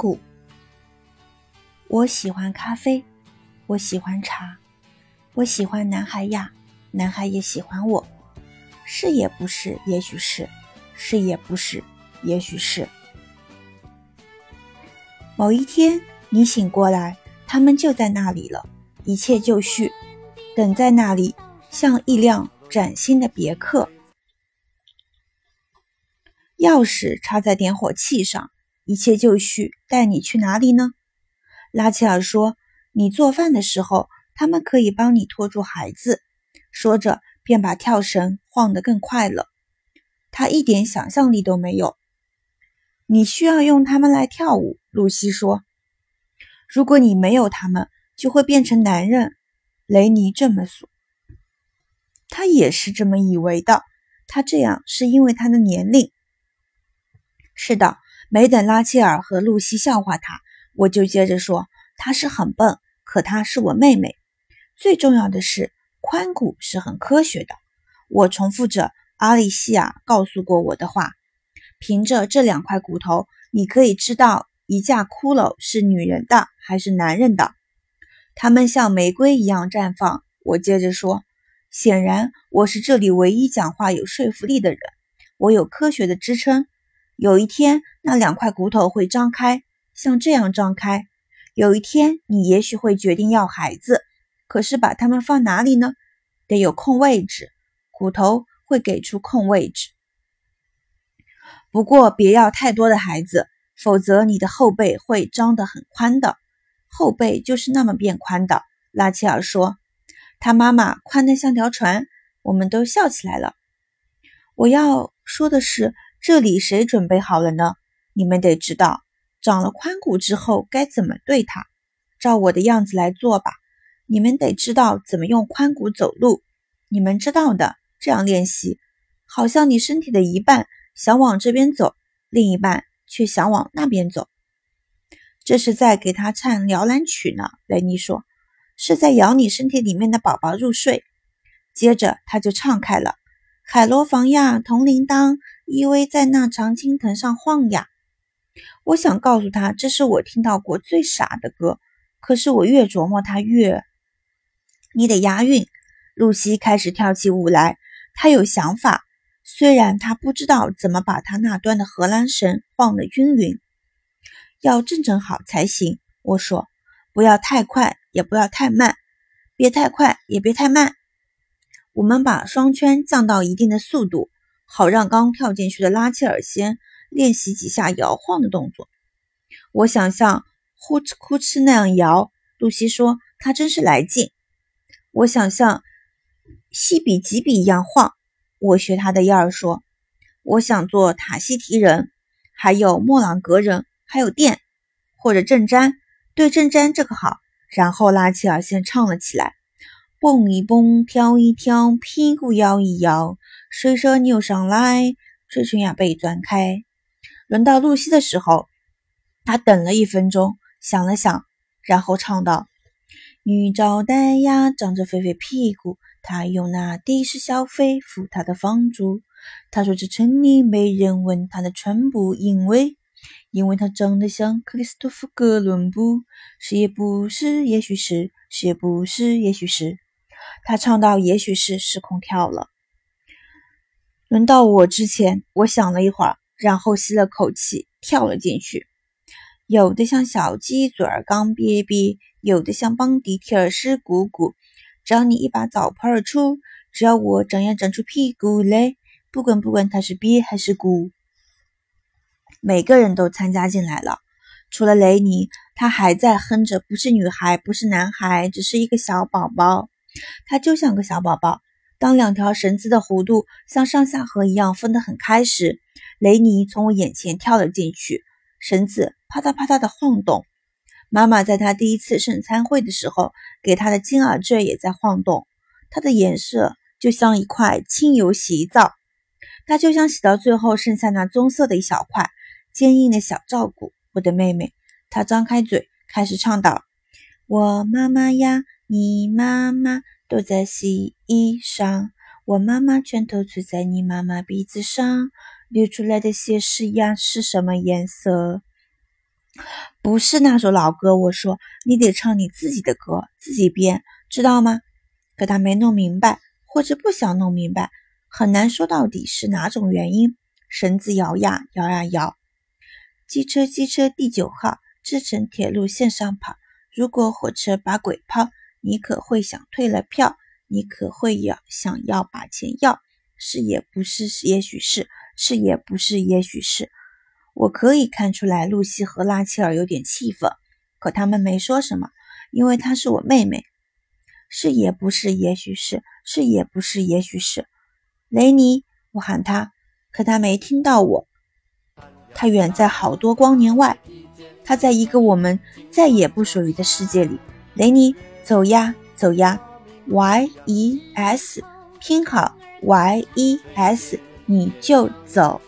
谷。我喜欢咖啡，我喜欢茶，我喜欢男孩呀，男孩也喜欢我。是也不是，也许是；是也不是，也许是。某一天你醒过来，他们就在那里了，一切就绪，等在那里，像一辆崭新的别克。钥匙插在点火器上，一切就绪。带你去哪里呢？拉切尔说：“你做饭的时候，他们可以帮你拖住孩子。”说着，便把跳绳晃得更快了。他一点想象力都没有。你需要用他们来跳舞，露西说：“如果你没有他们，就会变成男人。”雷尼这么说，他也是这么以为的。他这样是因为他的年龄。是的，没等拉切尔和露西笑话他，我就接着说：“她是很笨，可她是我妹妹。最重要的是，髋骨是很科学的。”我重复着阿丽西亚告诉过我的话：“凭着这两块骨头，你可以知道一架骷髅是女人的还是男人的。它们像玫瑰一样绽放。”我接着说：“显然，我是这里唯一讲话有说服力的人。我有科学的支撑。”有一天，那两块骨头会张开，像这样张开。有一天，你也许会决定要孩子，可是把它们放哪里呢？得有空位置，骨头会给出空位置。不过，别要太多的孩子，否则你的后背会张得很宽的。后背就是那么变宽的。拉切尔说：“他妈妈宽得像条船。”我们都笑起来了。我要说的是。这里谁准备好了呢？你们得知道，长了髋骨之后该怎么对它。照我的样子来做吧。你们得知道怎么用髋骨走路。你们知道的，这样练习，好像你身体的一半想往这边走，另一半却想往那边走。这是在给他唱摇篮曲呢。雷尼说：“是在摇你身体里面的宝宝入睡。”接着他就唱开了：“海螺房呀，铜铃铛。”依偎在那常青藤上晃呀！我想告诉他，这是我听到过最傻的歌。可是我越琢磨，他越……你得押韵。露西开始跳起舞来，她有想法，虽然她不知道怎么把她那端的荷兰绳晃得均匀，要正正好才行。我说，不要太快，也不要太慢，别太快，也别太慢。我们把双圈降到一定的速度。好让刚跳进去的拉切尔先练习几下摇晃的动作。我想像呼哧呼哧那样摇。露西说：“他真是来劲。”我想像西比吉比一样晃。我学他的样儿说：“我想做塔西提人，还有莫朗格人，还有电或者正詹。对正詹这个好。”然后拉切尔先唱了起来。蹦一蹦，跳一跳，屁股摇一摇，水蛇扭上来，嘴唇呀被钻开。轮到露西的时候，她等了一分钟，想了想，然后唱道：“女招待呀，长着肥肥屁股，她用那的士小费付她的房租。她说这城里没人问她的唇部，因为因为她长得像克里斯托弗·哥伦布。是也不是，也许是，是也不是，也许是。”他唱到：“也许是失控跳了。”轮到我之前，我想了一会儿，然后吸了口气，跳了进去。有的像小鸡嘴儿刚瘪瘪，有的像邦迪提尔湿鼓鼓。只要你一把澡盆儿出，只要我长呀长出屁股来，不管不管它是憋还是鼓，每个人都参加进来了，除了雷尼，他还在哼着：“不是女孩，不是男孩，只是一个小宝宝。”他就像个小宝宝。当两条绳子的弧度像上下颌一样分得很开时，雷尼从我眼前跳了进去，绳子啪嗒啪嗒地晃动。妈妈在他第一次圣餐会的时候给他的金耳坠也在晃动，它的颜色就像一块清油洗衣皂，它就像洗到最后剩下那棕色的一小块坚硬的小照骨。我的妹妹，她张开嘴开始唱道：“我妈妈呀。”你妈妈都在洗衣裳，我妈妈拳头捶在你妈妈鼻子上，流出来的血是呀是什么颜色？不是那首老歌。我说你得唱你自己的歌，自己编，知道吗？可他没弄明白，或者不想弄明白，很难说到底是哪种原因。绳子摇呀摇呀摇，机车机车第九号，支城铁路线上跑。如果火车把鬼抛，你可会想退了票？你可会要想要把钱要？是也不是，也许是是也不是，也许是。我可以看出来，露西和拉切尔有点气愤，可他们没说什么，因为她是我妹妹。是也不是，也许是是也不是，也许是。雷尼，我喊他，可他没听到我。他远在好多光年外，他在一个我们再也不属于的世界里。雷尼，走呀，走呀，Y E S，拼好 Y E S，你就走。